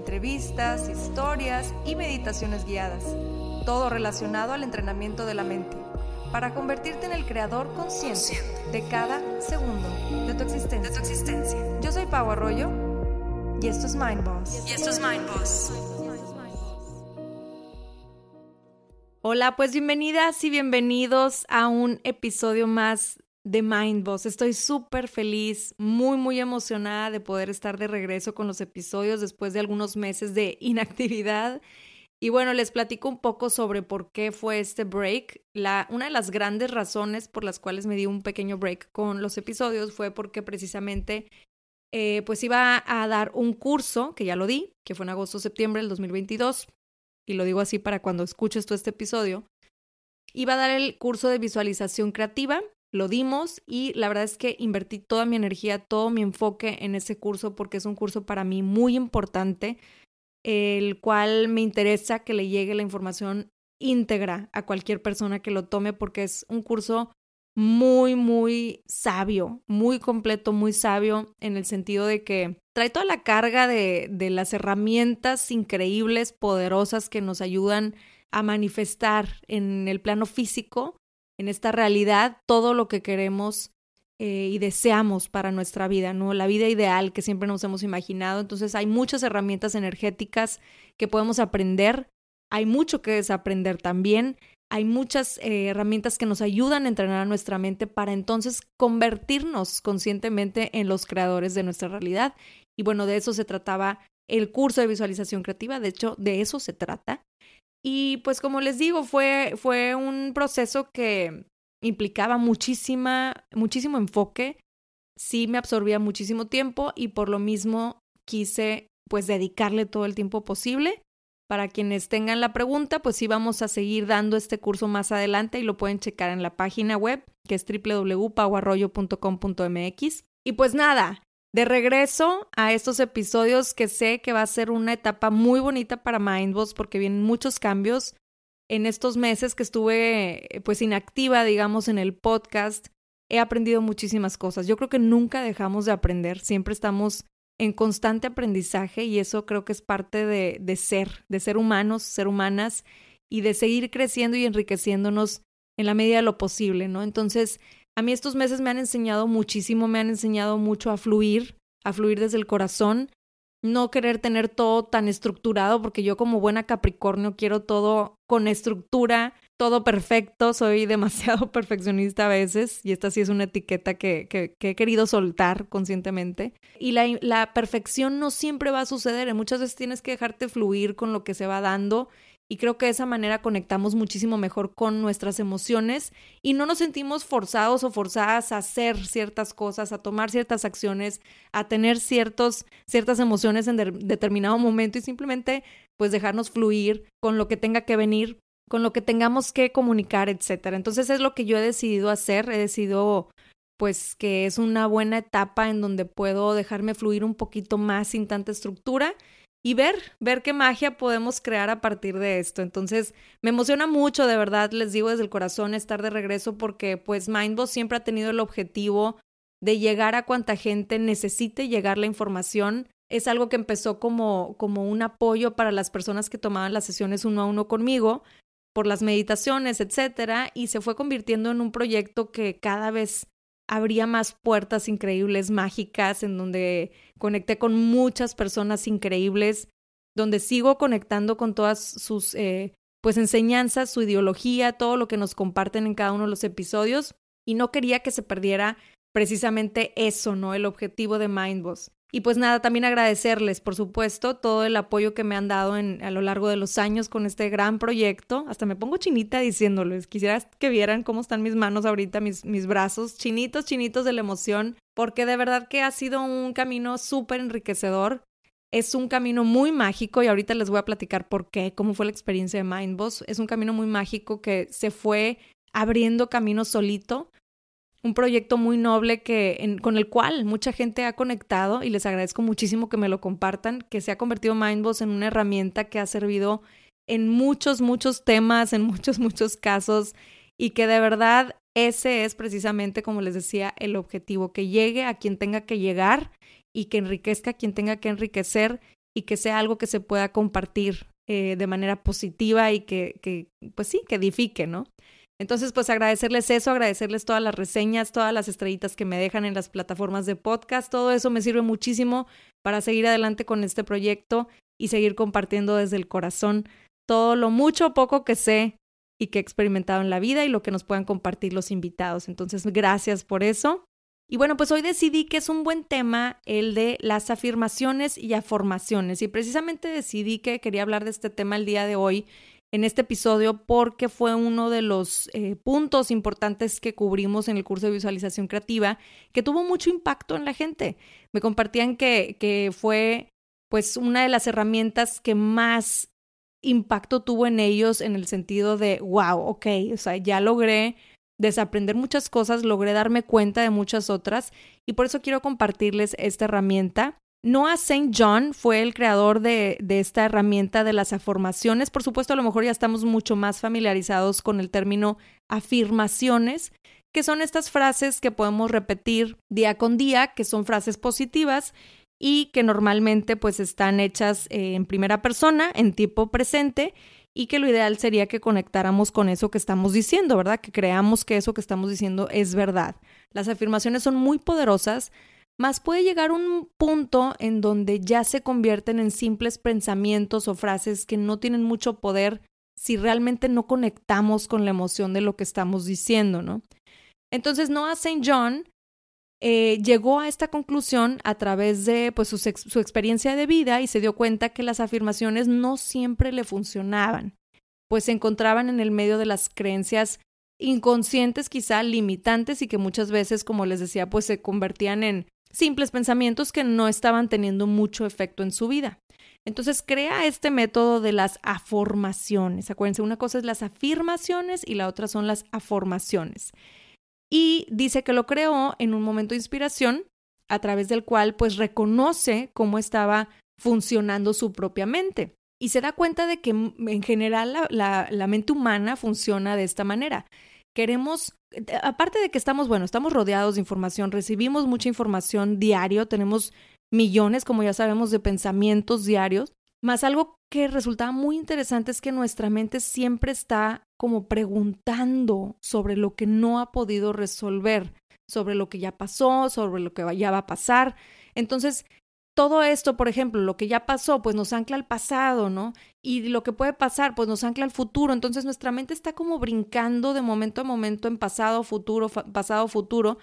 entrevistas, historias y meditaciones guiadas, todo relacionado al entrenamiento de la mente, para convertirte en el creador consciente de cada segundo de tu existencia. Yo soy Pau Arroyo y esto es Mind Boss. Y esto es Mind Boss. Hola, pues bienvenidas y bienvenidos a un episodio más de Mind Boss. Estoy súper feliz, muy, muy emocionada de poder estar de regreso con los episodios después de algunos meses de inactividad. Y bueno, les platico un poco sobre por qué fue este break. La, una de las grandes razones por las cuales me di un pequeño break con los episodios fue porque precisamente eh, pues iba a dar un curso, que ya lo di, que fue en agosto-septiembre del 2022, y lo digo así para cuando escuches tú este episodio. Iba a dar el curso de visualización creativa, lo dimos y la verdad es que invertí toda mi energía, todo mi enfoque en ese curso porque es un curso para mí muy importante, el cual me interesa que le llegue la información íntegra a cualquier persona que lo tome porque es un curso muy, muy sabio, muy completo, muy sabio en el sentido de que trae toda la carga de, de las herramientas increíbles, poderosas que nos ayudan a manifestar en el plano físico en esta realidad todo lo que queremos eh, y deseamos para nuestra vida, ¿no? La vida ideal que siempre nos hemos imaginado. Entonces hay muchas herramientas energéticas que podemos aprender, hay mucho que desaprender también, hay muchas eh, herramientas que nos ayudan a entrenar a nuestra mente para entonces convertirnos conscientemente en los creadores de nuestra realidad. Y bueno, de eso se trataba el curso de visualización creativa, de hecho, de eso se trata. Y pues como les digo, fue, fue un proceso que implicaba muchísima, muchísimo enfoque, sí me absorbía muchísimo tiempo y por lo mismo quise pues dedicarle todo el tiempo posible. Para quienes tengan la pregunta, pues sí vamos a seguir dando este curso más adelante y lo pueden checar en la página web que es www.pauarroyo.com.mx. Y pues nada, de regreso a estos episodios que sé que va a ser una etapa muy bonita para Mindboss porque vienen muchos cambios. En estos meses que estuve pues inactiva, digamos, en el podcast, he aprendido muchísimas cosas. Yo creo que nunca dejamos de aprender, siempre estamos en constante aprendizaje y eso creo que es parte de, de ser, de ser humanos, ser humanas y de seguir creciendo y enriqueciéndonos en la medida de lo posible, ¿no? Entonces, a mí estos meses me han enseñado muchísimo, me han enseñado mucho a fluir, a fluir desde el corazón, no querer tener todo tan estructurado, porque yo como buena Capricornio quiero todo con estructura, todo perfecto, soy demasiado perfeccionista a veces y esta sí es una etiqueta que, he querido soltar conscientemente. Y la, la perfección no siempre va a suceder, muchas veces tienes que dejarte fluir con lo que se va dando y creo que de esa manera conectamos muchísimo mejor con nuestras emociones y no nos sentimos forzados o forzadas a hacer ciertas cosas, a tomar ciertas acciones, a tener ciertos, ciertas emociones en determinado momento y simplemente pues dejarnos fluir con lo que tenga que venir, con lo que tengamos que comunicar, etcétera. Entonces es lo que yo he decidido hacer, he decidido pues que es una buena etapa en donde puedo dejarme fluir un poquito más sin tanta estructura y ver, ver qué magia podemos crear a partir de esto. Entonces, me emociona mucho, de verdad, les digo desde el corazón, estar de regreso porque pues Mindboss siempre ha tenido el objetivo de llegar a cuanta gente necesite llegar la información. Es algo que empezó como, como un apoyo para las personas que tomaban las sesiones uno a uno conmigo por las meditaciones, etcétera, y se fue convirtiendo en un proyecto que cada vez abría más puertas increíbles, mágicas, en donde conecté con muchas personas increíbles, donde sigo conectando con todas sus eh, pues enseñanzas, su ideología, todo lo que nos comparten en cada uno de los episodios. Y no quería que se perdiera precisamente eso, ¿no? El objetivo de Mindboss. Y pues nada, también agradecerles, por supuesto, todo el apoyo que me han dado en, a lo largo de los años con este gran proyecto. Hasta me pongo chinita diciéndoles. Quisiera que vieran cómo están mis manos ahorita, mis, mis brazos, chinitos, chinitos de la emoción, porque de verdad que ha sido un camino súper enriquecedor. Es un camino muy mágico y ahorita les voy a platicar por qué, cómo fue la experiencia de Mindboss. Es un camino muy mágico que se fue abriendo camino solito. Un proyecto muy noble que, con el cual mucha gente ha conectado y les agradezco muchísimo que me lo compartan, que se ha convertido Mindboss en una herramienta que ha servido en muchos, muchos temas, en muchos, muchos casos y que de verdad ese es precisamente, como les decía, el objetivo, que llegue a quien tenga que llegar y que enriquezca a quien tenga que enriquecer y que sea algo que se pueda compartir eh, de manera positiva y que, que, pues sí, que edifique, ¿no? Entonces, pues agradecerles eso, agradecerles todas las reseñas, todas las estrellitas que me dejan en las plataformas de podcast, todo eso me sirve muchísimo para seguir adelante con este proyecto y seguir compartiendo desde el corazón todo lo mucho o poco que sé y que he experimentado en la vida y lo que nos puedan compartir los invitados. Entonces, gracias por eso. Y bueno, pues hoy decidí que es un buen tema el de las afirmaciones y afirmaciones. Y precisamente decidí que quería hablar de este tema el día de hoy en este episodio porque fue uno de los eh, puntos importantes que cubrimos en el curso de visualización creativa que tuvo mucho impacto en la gente. Me compartían que, que fue pues una de las herramientas que más impacto tuvo en ellos en el sentido de, wow, ok, o sea, ya logré desaprender muchas cosas, logré darme cuenta de muchas otras y por eso quiero compartirles esta herramienta. Noah St. John fue el creador de, esta herramienta de las afirmaciones. Por supuesto, a lo mejor ya estamos mucho más familiarizados con el término afirmaciones, que son estas frases que podemos repetir día con día, que son frases positivas y que normalmente pues están hechas eh, en primera persona, en tipo presente, y que lo ideal sería que conectáramos con eso que estamos diciendo, ¿verdad? Que creamos que eso que estamos diciendo es verdad. Las afirmaciones son muy poderosas, mas puede llegar un punto en donde ya se convierten en simples pensamientos o frases que no tienen mucho poder si realmente no conectamos con la emoción de lo que estamos diciendo, ¿no? Entonces Noah St. John eh, llegó a esta conclusión a través de pues, su, su experiencia de vida y se dio cuenta que las afirmaciones no siempre le funcionaban, pues se encontraban en el medio de las creencias inconscientes, quizá limitantes y que muchas veces, como les decía, pues se convertían en simples pensamientos que no estaban teniendo mucho efecto en su vida. Entonces crea este método de las afirmaciones. Acuérdense, una cosa es las afirmaciones y la otra son las afirmaciones y dice que lo creó en un momento de inspiración a través del cual pues reconoce cómo estaba funcionando su propia mente y se da cuenta de que en general la, la, mente humana funciona de esta manera. Queremos, aparte de que estamos, bueno, estamos rodeados de información, recibimos mucha información diario, tenemos millones, como ya sabemos, de pensamientos diarios, más algo que resultaba muy interesante es que nuestra mente siempre está como preguntando sobre lo que no ha podido resolver, sobre lo que ya pasó, sobre lo que ya va a pasar. Entonces, todo esto, por ejemplo, lo que ya pasó, pues nos ancla al pasado, ¿no? Y lo que puede pasar, pues nos ancla al futuro. Entonces nuestra mente está como brincando de momento a momento en pasado, futuro, pasado, futuro.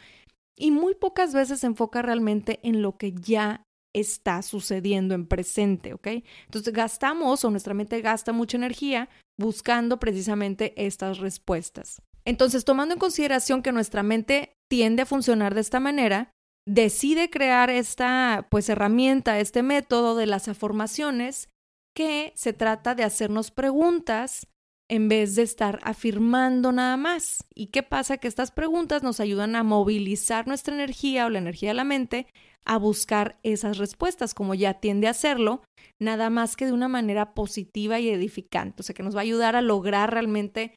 Y muy pocas veces se enfoca realmente en lo que ya está sucediendo en presente, ¿ok? Entonces gastamos o nuestra mente gasta mucha energía buscando precisamente estas respuestas. Entonces, tomando en consideración que nuestra mente tiende a funcionar de esta manera, decide crear esta pues herramienta, este método de las afirmaciones que se trata de hacernos preguntas en vez de estar afirmando nada más. ¿Y qué pasa? Que estas preguntas nos ayudan a movilizar nuestra energía o la energía de la mente a buscar esas respuestas, como ya tiende a hacerlo, nada más que de una manera positiva y edificante, o sea, que nos va a ayudar a lograr realmente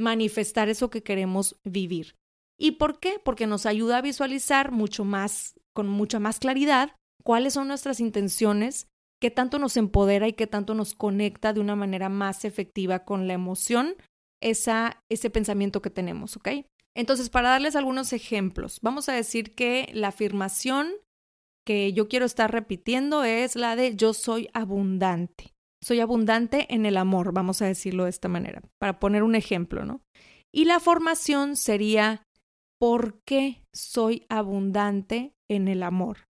manifestar eso que queremos vivir. ¿Y por qué? Porque nos ayuda a visualizar mucho más, con mucha más claridad, cuáles son nuestras intenciones, qué tanto nos empodera y qué tanto nos conecta de una manera más efectiva con la emoción, esa, ese pensamiento que tenemos, ¿ok? Entonces, para darles algunos ejemplos, vamos a decir que la afirmación que yo quiero estar repitiendo es la de yo soy abundante. Soy abundante en el amor, vamos a decirlo de esta manera, para poner un ejemplo, ¿no? Y la formación sería ¿por qué soy abundante en el amor?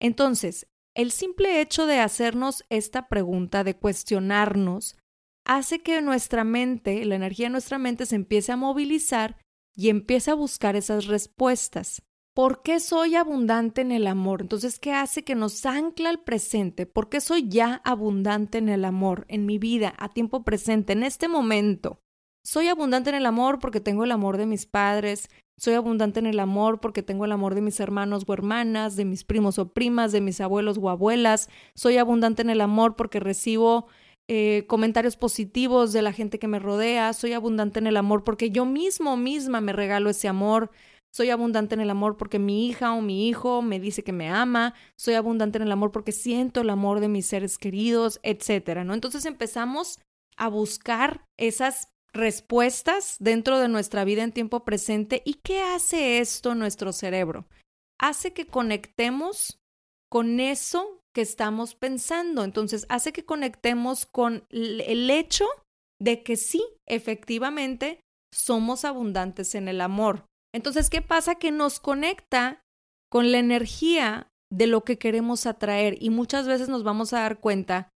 Entonces, el simple hecho de hacernos esta pregunta, de cuestionarnos, hace que nuestra mente, la energía de nuestra mente se empiece a movilizar y empiece a buscar esas respuestas. ¿Por qué soy abundante en el amor? Entonces, ¿qué hace que nos ancla al presente? ¿Por qué soy ya abundante en el amor, en mi vida, a tiempo presente, en este momento? Soy abundante en el amor porque tengo el amor de mis padres, soy abundante en el amor porque tengo el amor de mis hermanos o hermanas, de mis primos o primas, de mis abuelos o abuelas, soy abundante en el amor porque recibo eh, comentarios positivos de la gente que me rodea, soy abundante en el amor porque yo mismo misma me regalo ese amor, soy abundante en el amor porque mi hija o mi hijo me dice que me ama. Soy abundante en el amor porque siento el amor de mis seres queridos, etcétera, ¿no? Entonces empezamos a buscar esas respuestas dentro de nuestra vida en tiempo presente. ¿Y qué hace esto nuestro cerebro? Hace que conectemos con eso que estamos pensando. Entonces, hace que conectemos con el hecho de que sí, efectivamente, somos abundantes en el amor. Entonces, ¿qué pasa? Que nos conecta con la energía de lo que queremos atraer y muchas veces nos vamos a dar cuenta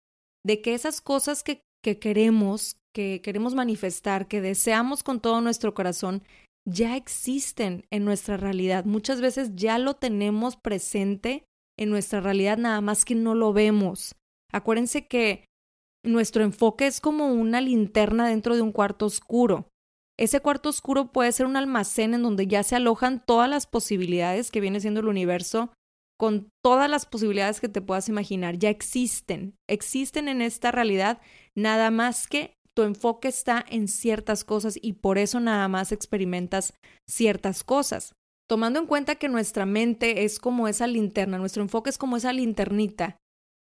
de que esas cosas que, que queremos, que queremos manifestar, que deseamos con todo nuestro corazón, ya existen en nuestra realidad. Muchas veces ya lo tenemos presente en nuestra realidad, nada más que no lo vemos. Acuérdense que nuestro enfoque es como una linterna dentro de un cuarto oscuro. Ese cuarto oscuro puede ser un almacén en donde ya se alojan todas las posibilidades que viene siendo el universo, con todas las posibilidades que te puedas imaginar. Ya existen, existen en esta realidad, nada más que tu enfoque está en ciertas cosas y por eso nada más experimentas ciertas cosas. Tomando en cuenta que nuestra mente es como esa linterna, nuestro enfoque es como esa linternita,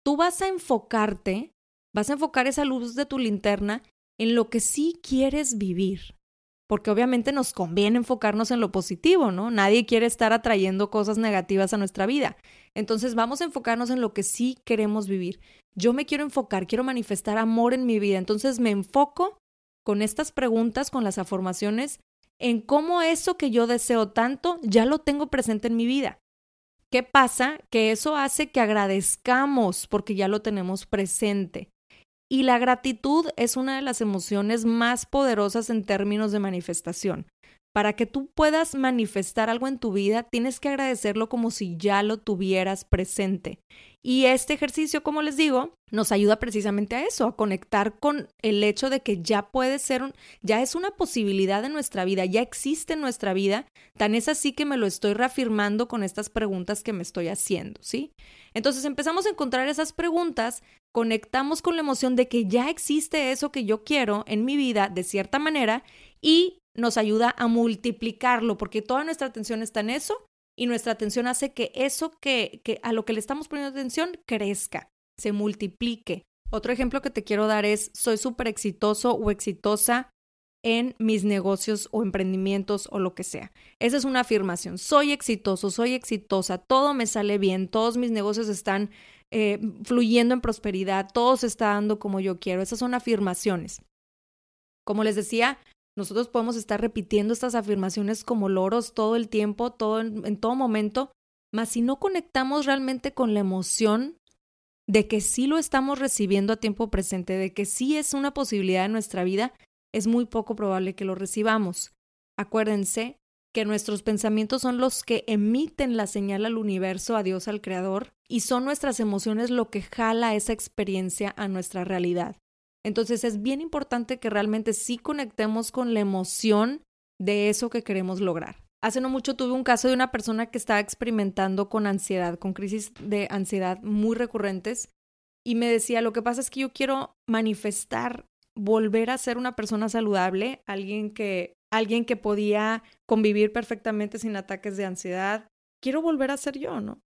tú vas a enfocarte, vas a enfocar esa luz de tu linterna en lo que sí quieres vivir porque obviamente nos conviene enfocarnos en lo positivo, ¿no? Nadie quiere estar atrayendo cosas negativas a nuestra vida. Entonces vamos a enfocarnos en lo que sí queremos vivir. Yo me quiero enfocar, quiero manifestar amor en mi vida. Entonces me enfoco con estas preguntas, con las afirmaciones, en cómo eso que yo deseo tanto ya lo tengo presente en mi vida. ¿Qué pasa? Que eso hace que agradezcamos porque ya lo tenemos presente. Y la gratitud es una de las emociones más poderosas en términos de manifestación. Para que tú puedas manifestar algo en tu vida, tienes que agradecerlo como si ya lo tuvieras presente. Y este ejercicio, como les digo, nos ayuda precisamente a eso, a conectar con el hecho de que ya puede ser, un, ya es una posibilidad en nuestra vida, ya existe en nuestra vida, tan es así que me lo estoy reafirmando con estas preguntas que me estoy haciendo, ¿sí? Entonces empezamos a encontrar esas preguntas, conectamos con la emoción de que ya existe eso que yo quiero en mi vida de cierta manera y nos ayuda a multiplicarlo, porque toda nuestra atención está en eso y nuestra atención hace que eso que, a lo que le estamos poniendo atención crezca, se multiplique. Otro ejemplo que te quiero dar es, soy súper exitoso o exitosa en mis negocios o emprendimientos o lo que sea. Esa es una afirmación. Soy exitoso, soy exitosa, todo me sale bien, todos mis negocios están eh, fluyendo en prosperidad, todo se está dando como yo quiero. Esas son afirmaciones. Como les decía, nosotros podemos estar repitiendo estas afirmaciones como loros todo el tiempo, todo en, en todo momento, mas si no conectamos realmente con la emoción de que sí lo estamos recibiendo a tiempo presente, de que sí es una posibilidad en nuestra vida, es muy poco probable que lo recibamos. Acuérdense que nuestros pensamientos son los que emiten la señal al universo, a Dios, al Creador, y son nuestras emociones lo que jala esa experiencia a nuestra realidad. Entonces es bien importante que realmente sí conectemos con la emoción de eso que queremos lograr. Hace no mucho tuve un caso de una persona que estaba experimentando con ansiedad, con crisis de ansiedad muy recurrentes, y me decía, lo que pasa es que yo quiero manifestar, volver a ser una persona saludable, alguien que, alguien que podía convivir perfectamente sin ataques de ansiedad. Quiero volver a ser yo, ¿no?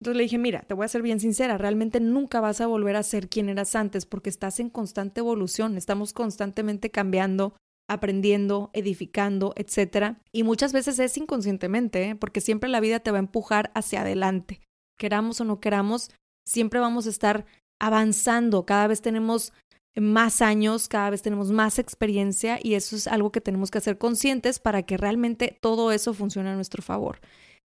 Entonces le dije, mira, te voy a ser bien sincera, realmente nunca vas a volver a ser quien eras antes porque estás en constante evolución, estamos constantemente cambiando, aprendiendo, edificando, etcétera. Y muchas veces es inconscientemente, ¿eh? porque siempre la vida te va a empujar hacia adelante. Queramos o no queramos, siempre vamos a estar avanzando, cada vez tenemos más años, cada vez tenemos más experiencia y eso es algo que tenemos que hacer conscientes para que realmente todo eso funcione a nuestro favor.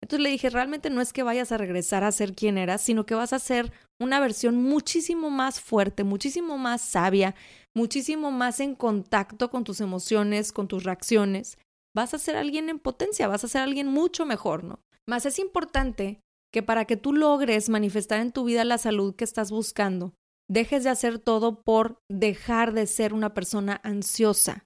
Entonces le dije, realmente no es que vayas a regresar a ser quien eras, sino que vas a ser una versión muchísimo más fuerte, muchísimo más sabia, muchísimo más en contacto con tus emociones, con tus reacciones. Vas a ser alguien en potencia, vas a ser alguien mucho mejor, ¿no? Más es importante que para que tú logres manifestar en tu vida la salud que estás buscando, dejes de hacer todo por dejar de ser una persona ansiosa.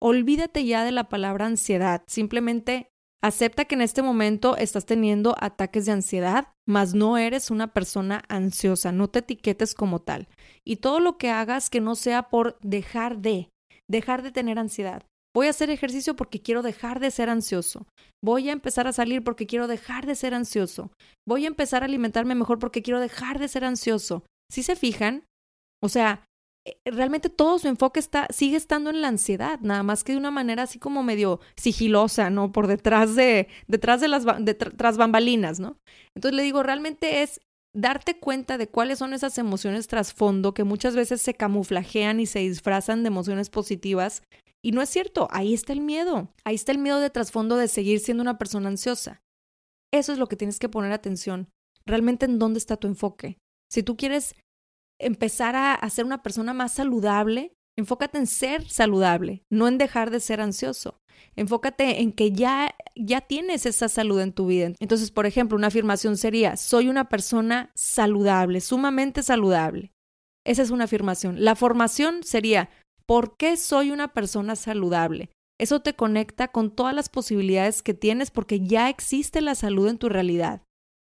Olvídate ya de la palabra ansiedad, simplemente acepta que en este momento estás teniendo ataques de ansiedad, mas no eres una persona ansiosa, no te etiquetes como tal. Y todo lo que hagas que no sea por dejar de, dejar de tener ansiedad. Voy a hacer ejercicio porque quiero dejar de ser ansioso. Voy a empezar a salir porque quiero dejar de ser ansioso. Voy a empezar a alimentarme mejor porque quiero dejar de ser ansioso. Si se fijan, o sea, eh, realmente todo su enfoque está, sigue estando en la ansiedad, nada más que de una manera así como medio sigilosa, ¿no? Por detrás de, detrás de las, tras bambalinas, ¿no? Entonces le digo, realmente es darte cuenta de cuáles son esas emociones trasfondo que muchas veces se camuflajean y se disfrazan de emociones positivas y no es cierto, ahí está el miedo, ahí está el miedo de trasfondo de seguir siendo una persona ansiosa. Eso es lo que tienes que poner atención, realmente en dónde está tu enfoque. Si tú quieres empezar a, ser una persona más saludable, enfócate en ser saludable, no en dejar de ser ansioso. Enfócate en que ya, ya tienes esa salud en tu vida. Entonces, por ejemplo, una afirmación sería, soy una persona saludable, sumamente saludable. Esa es una afirmación. La formación sería, ¿Por qué soy una persona saludable? Eso te conecta con todas las posibilidades que tienes porque ya existe la salud en tu realidad.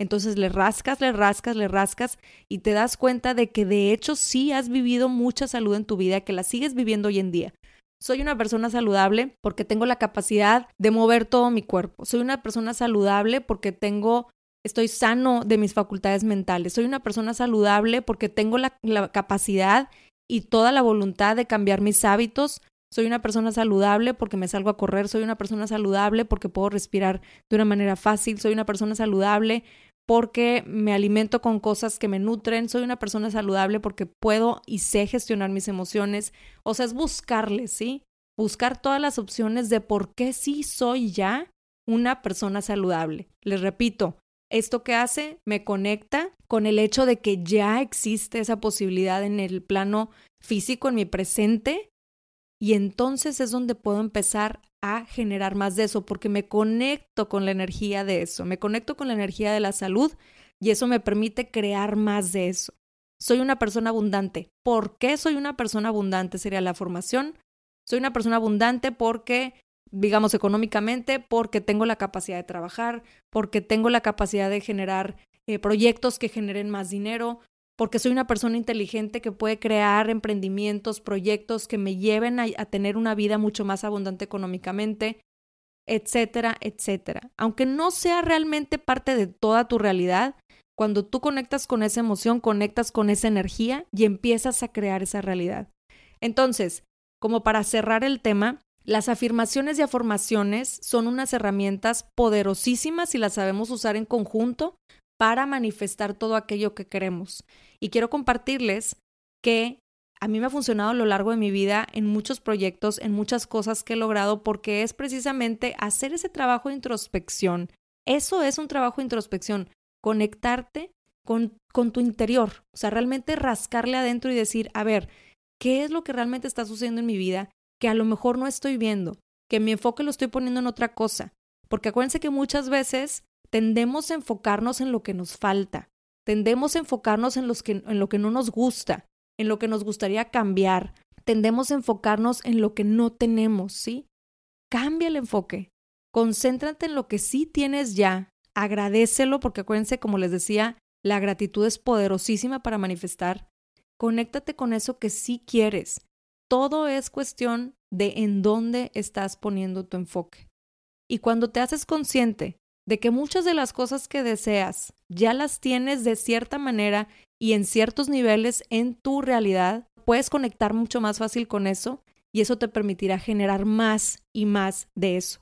Entonces le rascas, le rascas, le rascas y te das cuenta de que de hecho sí has vivido mucha salud en tu vida, que la sigues viviendo hoy en día. Soy una persona saludable porque tengo la capacidad de mover todo mi cuerpo. Soy una persona saludable porque tengo, estoy sano de mis facultades mentales. Soy una persona saludable porque tengo la, la capacidad y toda la voluntad de cambiar mis hábitos. Soy una persona saludable porque me salgo a correr, soy una persona saludable porque puedo respirar de una manera fácil, soy una persona saludable porque me alimento con cosas que me nutren, soy una persona saludable porque puedo y sé gestionar mis emociones. O sea, es buscarle, ¿sí? Buscar todas las opciones de por qué sí soy ya una persona saludable. Les repito, esto que hace me conecta con el hecho de que ya existe esa posibilidad en el plano físico, en mi presente, y entonces es donde puedo empezar a generar más de eso, porque me conecto con la energía de eso, me conecto con la energía de la salud y eso me permite crear más de eso. Soy una persona abundante. ¿Por qué soy una persona abundante? Sería la formación. Soy una persona abundante porque digamos, económicamente, porque tengo la capacidad de trabajar, porque tengo la capacidad de generar eh, proyectos que generen más dinero, porque soy una persona inteligente que puede crear emprendimientos, proyectos que me lleven a, tener una vida mucho más abundante económicamente, etcétera, etcétera. Aunque no sea realmente parte de toda tu realidad, cuando tú conectas con esa emoción, conectas con esa energía y empiezas a crear esa realidad. Entonces, como para cerrar el tema, las afirmaciones y afirmaciones son unas herramientas poderosísimas y las sabemos usar en conjunto para manifestar todo aquello que queremos. Y quiero compartirles que a mí me ha funcionado a lo largo de mi vida en muchos proyectos, en muchas cosas que he logrado, porque es precisamente hacer ese trabajo de introspección. Eso es un trabajo de introspección, conectarte con, con tu interior, o sea, realmente rascarle adentro y decir, a ver, ¿qué es lo que realmente está sucediendo en mi vida? que a lo mejor no estoy viendo, que mi enfoque lo estoy poniendo en otra cosa. Porque acuérdense que muchas veces tendemos a enfocarnos en lo que nos falta, tendemos a enfocarnos en, que, en lo que no nos gusta, en lo que nos gustaría cambiar, tendemos a enfocarnos en lo que no tenemos, ¿sí? Cambia el enfoque, concéntrate en lo que sí tienes ya, agradecelo, porque acuérdense, como les decía, la gratitud es poderosísima para manifestar. Conéctate con eso que sí quieres todo es cuestión de en dónde estás poniendo tu enfoque. Y cuando te haces consciente de que muchas de las cosas que deseas ya las tienes de cierta manera y en ciertos niveles en tu realidad, puedes conectar mucho más fácil con eso y eso te permitirá generar más y más de eso.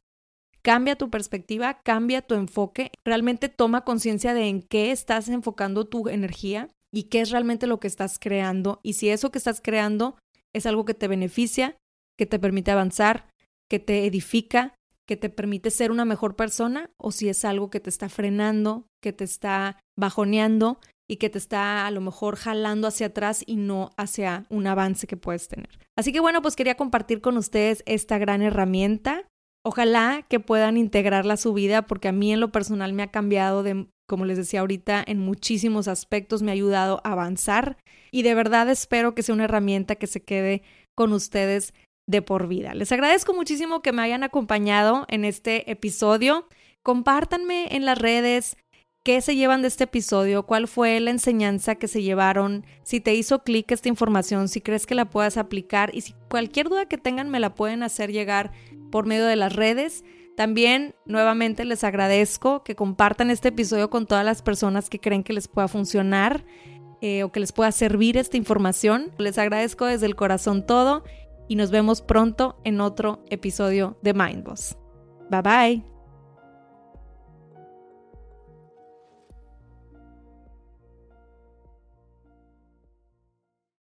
Cambia tu perspectiva, cambia tu enfoque, realmente toma conciencia de en qué estás enfocando tu energía y qué es realmente lo que estás creando y si eso que estás creando es algo que te beneficia, que te permite avanzar, que te edifica, que te permite ser una mejor persona, o si es algo que te está frenando, que te está bajoneando y que te está a lo mejor jalando hacia atrás y no hacia un avance que puedes tener. Así que bueno, pues quería compartir con ustedes esta gran herramienta Ojalá que puedan integrarla a su vida porque a mí en lo personal me ha cambiado de, como les decía ahorita, en muchísimos aspectos, me ha ayudado a avanzar y de verdad espero que sea una herramienta que se quede con ustedes de por vida. Les agradezco muchísimo que me hayan acompañado en este episodio. Compártanme en las redes qué se llevan de este episodio, cuál fue la enseñanza que se llevaron, si te hizo clic esta información, si crees que la puedas aplicar y si cualquier duda que tengan me la pueden hacer llegar por medio de las redes. También nuevamente les agradezco que compartan este episodio con todas las personas que creen que les pueda funcionar eh, o que les pueda servir esta información. Les agradezco desde el corazón todo y nos vemos pronto en otro episodio de Mindboss. Bye bye.